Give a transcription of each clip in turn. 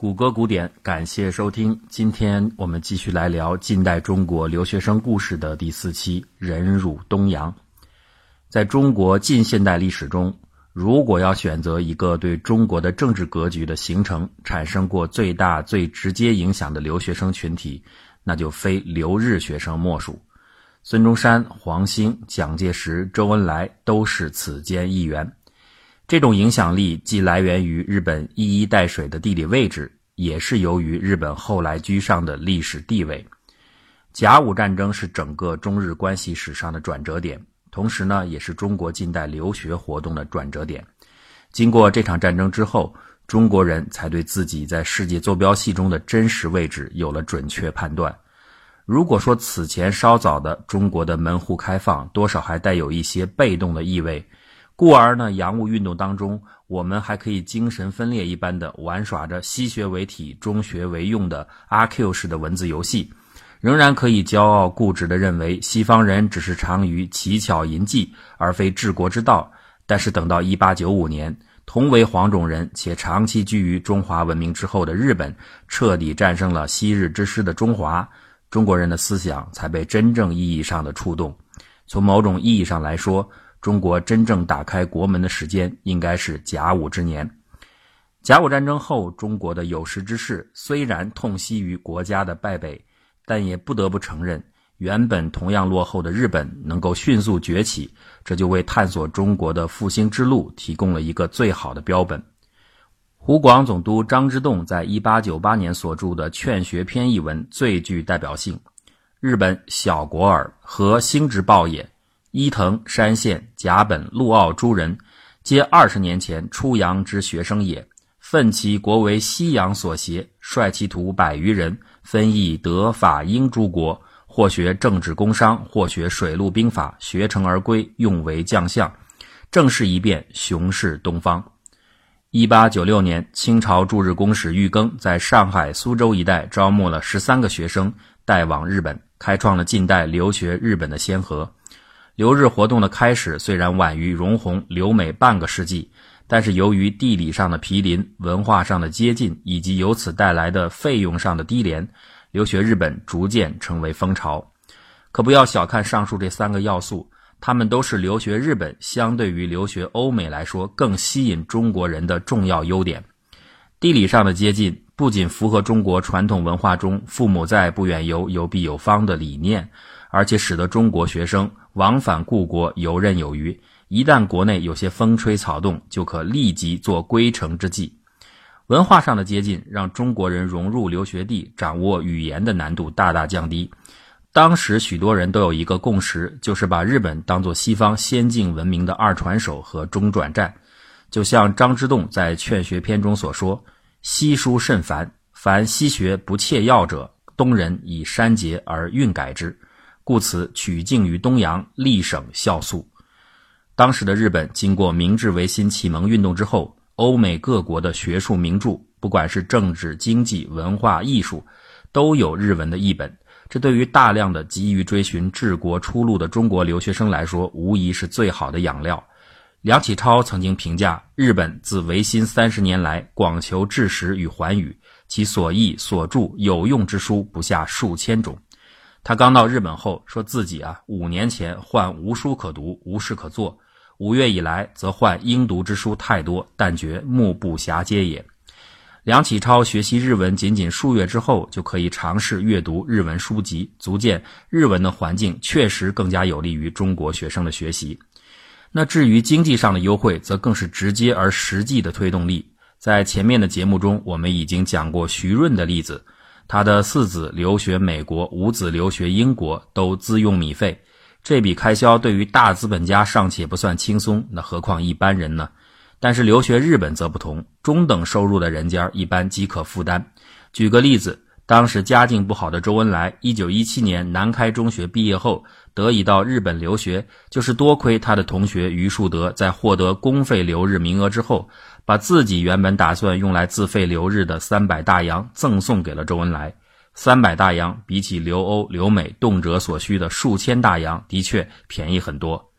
谷歌古典，感谢收听。今天我们继续来聊近代中国留学生故事的第四期“忍辱东洋”。在中国近现代历史中，如果要选择一个对中国的政治格局的形成产生过最大、最直接影响的留学生群体，那就非留日学生莫属。孙中山、黄兴、蒋介石、周恩来都是此间一员。这种影响力既来源于日本一衣带水的地理位置，也是由于日本后来居上的历史地位。甲午战争是整个中日关系史上的转折点，同时呢，也是中国近代留学活动的转折点。经过这场战争之后，中国人才对自己在世界坐标系中的真实位置有了准确判断。如果说此前稍早的中国的门户开放，多少还带有一些被动的意味。故而呢，洋务运动当中，我们还可以精神分裂一般的玩耍着西学为体、中学为用的阿 Q 式的文字游戏，仍然可以骄傲固执地认为西方人只是长于奇巧淫技，而非治国之道。但是等到1895年，同为黄种人且长期居于中华文明之后的日本彻底战胜了昔日之师的中华，中国人的思想才被真正意义上的触动。从某种意义上来说，中国真正打开国门的时间，应该是甲午之年。甲午战争后，中国的有识之士虽然痛惜于国家的败北，但也不得不承认，原本同样落后的日本能够迅速崛起，这就为探索中国的复兴之路提供了一个最好的标本。湖广总督张之洞在一八九八年所著的《劝学篇》一文最具代表性：“日本小国耳，何兴之报也？”伊藤、山县、甲本、陆奥诸人，皆二十年前出洋之学生也。奋其国为西洋所挟，率其徒百余人，分役德、法、英诸国，或学政治工商，或学水陆兵法，学成而归，用为将相。政事一变，雄视东方。一八九六年，清朝驻日公使玉庚在上海、苏州一带招募了十三个学生，带往日本，开创了近代留学日本的先河。留日活动的开始虽然晚于荣宏、留美半个世纪，但是由于地理上的毗邻、文化上的接近，以及由此带来的费用上的低廉，留学日本逐渐成为风潮。可不要小看上述这三个要素，它们都是留学日本相对于留学欧美来说更吸引中国人的重要优点。地理上的接近不仅符合中国传统文化中“父母在，不远游，游必有方”的理念。而且使得中国学生往返故国游刃有余，一旦国内有些风吹草动，就可立即做归程之计。文化上的接近，让中国人融入留学地、掌握语言的难度大大降低。当时许多人都有一个共识，就是把日本当作西方先进文明的二传手和中转站。就像张之洞在《劝学篇》中所说：“西书甚繁，凡西学不切要者，东人以删节而运改之。”故此，取径于东洋，立省孝肃。当时的日本经过明治维新启蒙运动之后，欧美各国的学术名著，不管是政治、经济、文化、艺术，都有日文的译本。这对于大量的急于追寻治国出路的中国留学生来说，无疑是最好的养料。梁启超曾经评价，日本自维新三十年来，广求治史与寰宇，其所译所著有用之书不下数千种。他刚到日本后，说自己啊，五年前患无书可读，无事可做；五月以来，则患应读之书太多，但觉目不暇接也。梁启超学习日文仅仅数月之后，就可以尝试阅读日文书籍，足见日文的环境确实更加有利于中国学生的学习。那至于经济上的优惠，则更是直接而实际的推动力。在前面的节目中，我们已经讲过徐润的例子。他的四子留学美国，五子留学英国，都自用米费。这笔开销对于大资本家尚且不算轻松，那何况一般人呢？但是留学日本则不同，中等收入的人家一般即可负担。举个例子，当时家境不好的周恩来，一九一七年南开中学毕业后，得以到日本留学，就是多亏他的同学余树德在获得公费留日名额之后。把自己原本打算用来自费留日的三百大洋赠送给了周恩来。三百大洋比起留欧、留美动辄所需的数千大洋，的确便宜很多。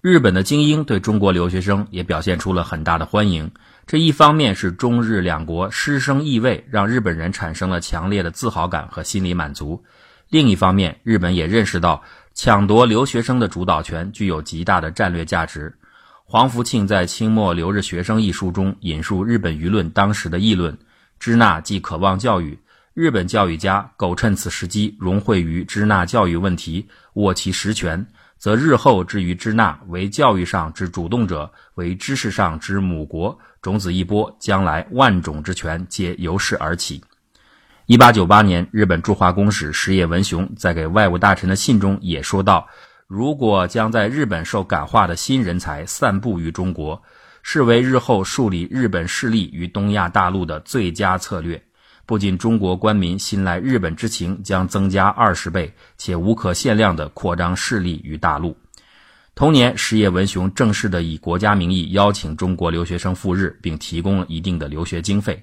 日本的精英对中国留学生也表现出了很大的欢迎。这一方面是中日两国师生意味，让日本人产生了强烈的自豪感和心理满足；另一方面，日本也认识到抢夺留学生的主导权具有极大的战略价值。黄福庆在《清末留日学生》一书中引述日本舆论当时的议论：“支那既渴望教育。”日本教育家苟趁此时机融汇于支那教育问题，握其实权，则日后至于支那为教育上之主动者，为知识上之母国，种子一播，将来万种之权皆由是而起。一八九八年，日本驻华公使石野文雄在给外务大臣的信中也说道：“如果将在日本受感化的新人才散布于中国，视为日后树立日本势力于东亚大陆的最佳策略。”不仅中国官民信赖日本之情将增加二十倍，且无可限量地扩张势力于大陆。同年，石野文雄正式的以国家名义邀请中国留学生赴日，并提供了一定的留学经费。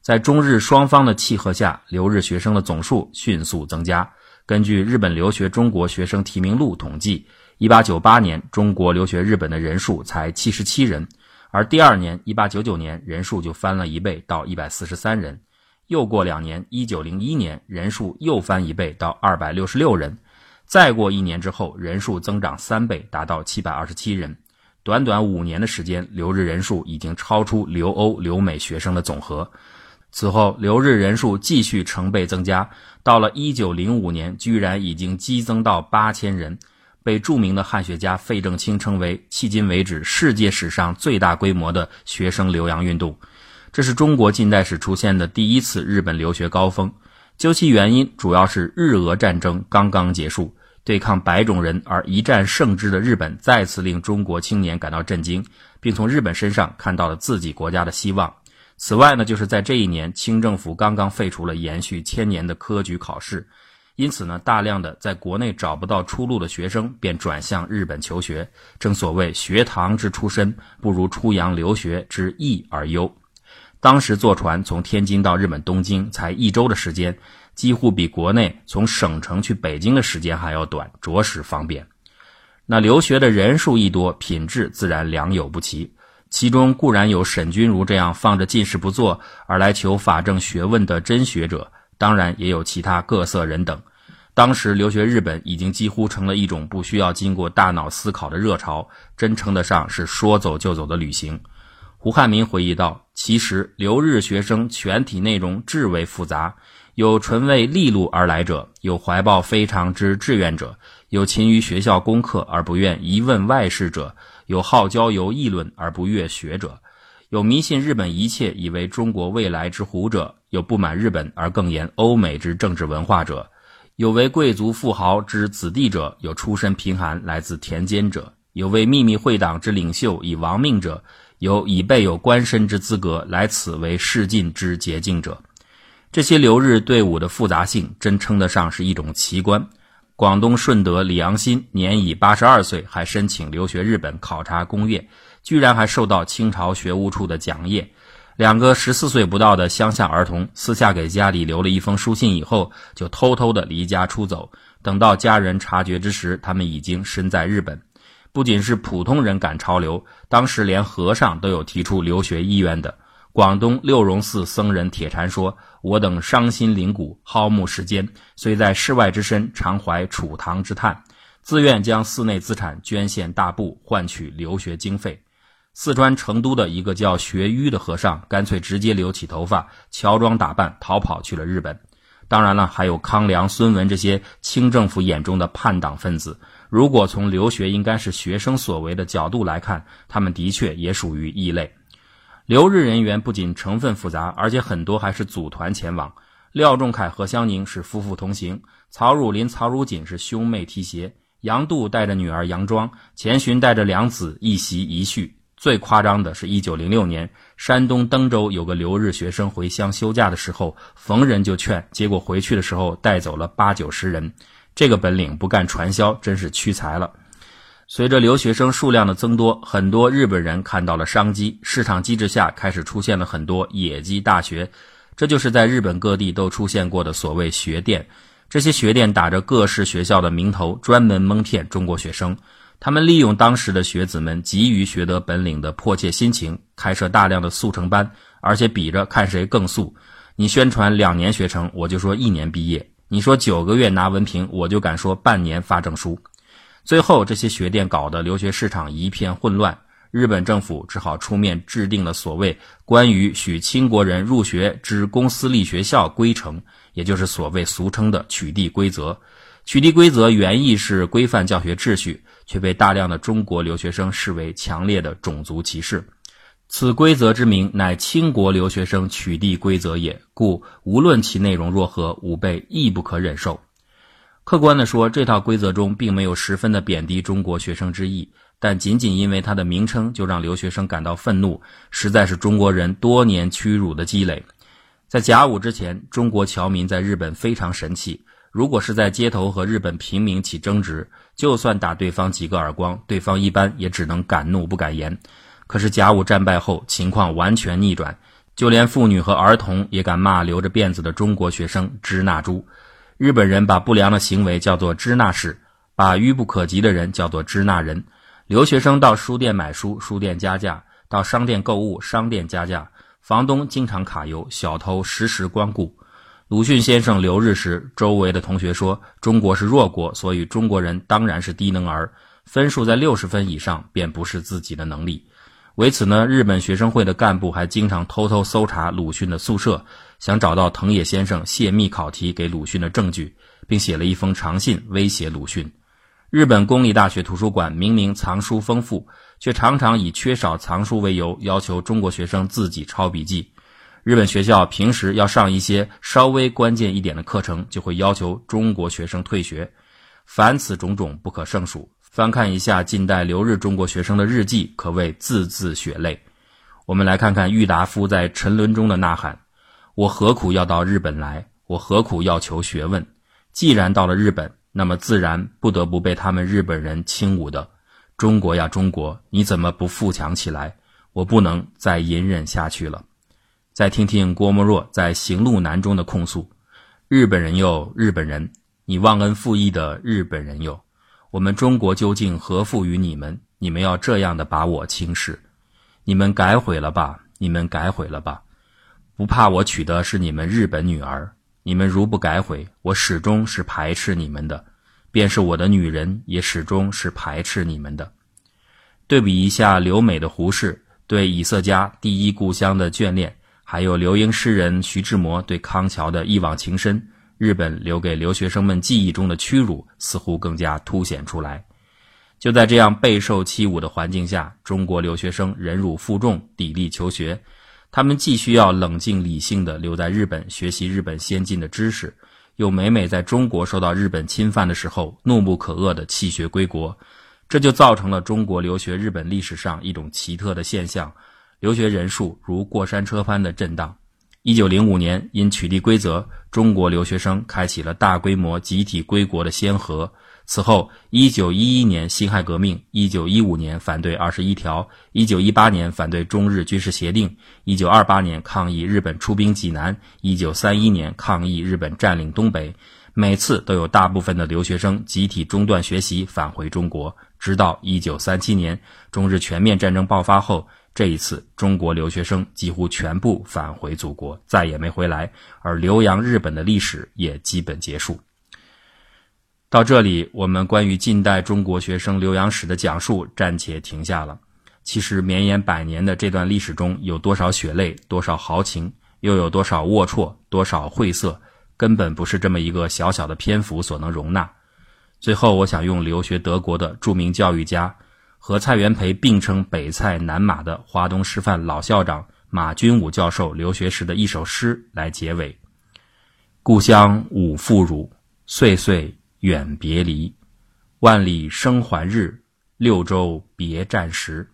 在中日双方的契合下，留日学生的总数迅速增加。根据日本留学中国学生提名录统计，1898年中国留学日本的人数才77人，而第二年1899年人数就翻了一倍到143人。又过两年，一九零一年人数又翻一倍到二百六十六人，再过一年之后，人数增长三倍，达到七百二十七人。短短五年的时间，留日人数已经超出留欧、留美学生的总和。此后，留日人数继续成倍增加，到了一九零五年，居然已经激增到八千人，被著名的汉学家费正清称为迄今为止世界史上最大规模的学生留洋运动。这是中国近代史出现的第一次日本留学高峰。究其原因，主要是日俄战争刚刚结束，对抗白种人而一战胜之的日本再次令中国青年感到震惊，并从日本身上看到了自己国家的希望。此外呢，就是在这一年，清政府刚刚废除了延续千年的科举考试，因此呢，大量的在国内找不到出路的学生便转向日本求学。正所谓“学堂之出身，不如出洋留学之易而优”。当时坐船从天津到日本东京才一周的时间，几乎比国内从省城去北京的时间还要短，着实方便。那留学的人数一多，品质自然良莠不齐。其中固然有沈君儒这样放着进士不做而来求法政学问的真学者，当然也有其他各色人等。当时留学日本已经几乎成了一种不需要经过大脑思考的热潮，真称得上是说走就走的旅行。胡汉民回忆道：“其实留日学生全体内容至为复杂，有纯为利禄而来者，有怀抱非常之志愿者，有勤于学校功课而不愿一问外事者，有好交游议论而不悦学者，有迷信日本一切以为中国未来之虎者，有不满日本而更言欧美之政治文化者，有为贵族富豪之子弟者，有出身贫寒来自田间者，有为秘密会党之领袖以亡命者。”有已备有官身之资格来此为仕进之捷径者，这些留日队伍的复杂性，真称得上是一种奇观。广东顺德李昂新年已八十二岁，还申请留学日本考察功业，居然还受到清朝学务处的奖业。两个十四岁不到的乡下儿童，私下给家里留了一封书信以后，就偷偷的离家出走。等到家人察觉之时，他们已经身在日本。不仅是普通人赶潮流，当时连和尚都有提出留学意愿的。广东六榕寺僧人铁禅说：“我等伤心灵骨，好慕世间，虽在世外之身，常怀楚唐之叹，自愿将寺内资产捐献大部，换取留学经费。”四川成都的一个叫学淤的和尚，干脆直接留起头发，乔装打扮，逃跑去了日本。当然了，还有康梁、孙文这些清政府眼中的叛党分子。如果从留学应该是学生所为的角度来看，他们的确也属于异类。留日人员不仅成分复杂，而且很多还是组团前往。廖仲恺、何香凝是夫妇同行，曹汝霖、曹汝锦是兄妹提携，杨度带着女儿杨庄，钱寻带着两子一媳一婿。最夸张的是一九零六年，山东登州有个留日学生回乡休假的时候，逢人就劝，结果回去的时候带走了八九十人。这个本领不干传销，真是屈才了。随着留学生数量的增多，很多日本人看到了商机，市场机制下开始出现了很多野鸡大学，这就是在日本各地都出现过的所谓学店。这些学店打着各式学校的名头，专门蒙骗中国学生。他们利用当时的学子们急于学得本领的迫切心情，开设大量的速成班，而且比着看谁更速。你宣传两年学成，我就说一年毕业；你说九个月拿文凭，我就敢说半年发证书。最后，这些学店搞得留学市场一片混乱，日本政府只好出面制定了所谓关于许清国人入学之公私立学校规程，也就是所谓俗称的取缔规则。取缔规则原意是规范教学秩序，却被大量的中国留学生视为强烈的种族歧视。此规则之名乃清国留学生取缔规则也，故无论其内容若何，吾辈亦不可忍受。客观地说，这套规则中并没有十分的贬低中国学生之意，但仅仅因为它的名称就让留学生感到愤怒，实在是中国人多年屈辱的积累。在甲午之前，中国侨民在日本非常神气，如果是在街头和日本平民起争执，就算打对方几个耳光，对方一般也只能敢怒不敢言。可是甲午战败后，情况完全逆转，就连妇女和儿童也敢骂留着辫子的中国学生“支那猪”。日本人把不良的行为叫做“支那式”，把愚不可及的人叫做“支那人”。留学生到书店买书，书店加价；到商店购物，商店加价。房东经常卡油，小偷时时光顾。鲁迅先生留日时，周围的同学说：“中国是弱国，所以中国人当然是低能儿，分数在六十分以上便不是自己的能力。”为此呢，日本学生会的干部还经常偷偷搜查鲁迅的宿舍，想找到藤野先生泄密考题给鲁迅的证据，并写了一封长信威胁鲁迅。日本公立大学图书馆明明藏书丰富，却常常以缺少藏书为由，要求中国学生自己抄笔记。日本学校平时要上一些稍微关键一点的课程，就会要求中国学生退学。凡此种种，不可胜数。翻看一下近代留日中国学生的日记，可谓字字血泪。我们来看看郁达夫在沉沦中的呐喊：“我何苦要到日本来？我何苦要求学问？既然到了日本，那么自然不得不被他们日本人轻侮的。中国呀，中国，你怎么不富强起来？我不能再隐忍下去了。”再听听郭沫若在《行路难》中的控诉：“日本人哟，日本人，你忘恩负义的日本人哟。”我们中国究竟何负于你们？你们要这样的把我轻视？你们改悔了吧？你们改悔了吧？不怕我娶的是你们日本女儿？你们如不改悔，我始终是排斥你们的。便是我的女人，也始终是排斥你们的。对比一下留美的胡适对以色家第一故乡的眷恋，还有留英诗人徐志摩对康桥的一往情深。日本留给留学生们记忆中的屈辱，似乎更加凸显出来。就在这样备受欺侮的环境下，中国留学生忍辱负重，砥砺求学。他们既需要冷静理性的留在日本学习日本先进的知识，又每每在中国受到日本侵犯的时候怒不可遏的弃学归国。这就造成了中国留学日本历史上一种奇特的现象：留学人数如过山车般的震荡。一九零五年，因取缔规则，中国留学生开启了大规模集体归国的先河。此后，一九一一年辛亥革命，一九一五年反对二十一条，一九一八年反对中日军事协定，一九二八年抗议日本出兵济南，一九三一年抗议日本占领东北。每次都有大部分的留学生集体中断学习，返回中国。直到一九三七年，中日全面战争爆发后。这一次，中国留学生几乎全部返回祖国，再也没回来，而留洋日本的历史也基本结束。到这里，我们关于近代中国学生留洋史的讲述暂且停下了。其实，绵延百年的这段历史中有多少血泪，多少豪情，又有多少龌龊，多少晦涩，根本不是这么一个小小的篇幅所能容纳。最后，我想用留学德国的著名教育家。和蔡元培并称“北蔡南马”的华东师范老校长马君武教授留学时的一首诗来结尾：“故乡五复汝，岁岁远别离。万里生还日，六州别战时。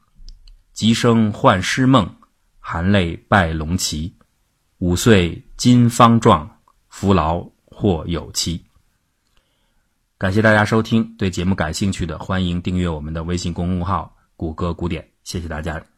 急生幻师梦，含泪拜龙旗。五岁今方壮，扶劳或有期。”感谢大家收听，对节目感兴趣的欢迎订阅我们的微信公众号“谷歌古典”。谢谢大家。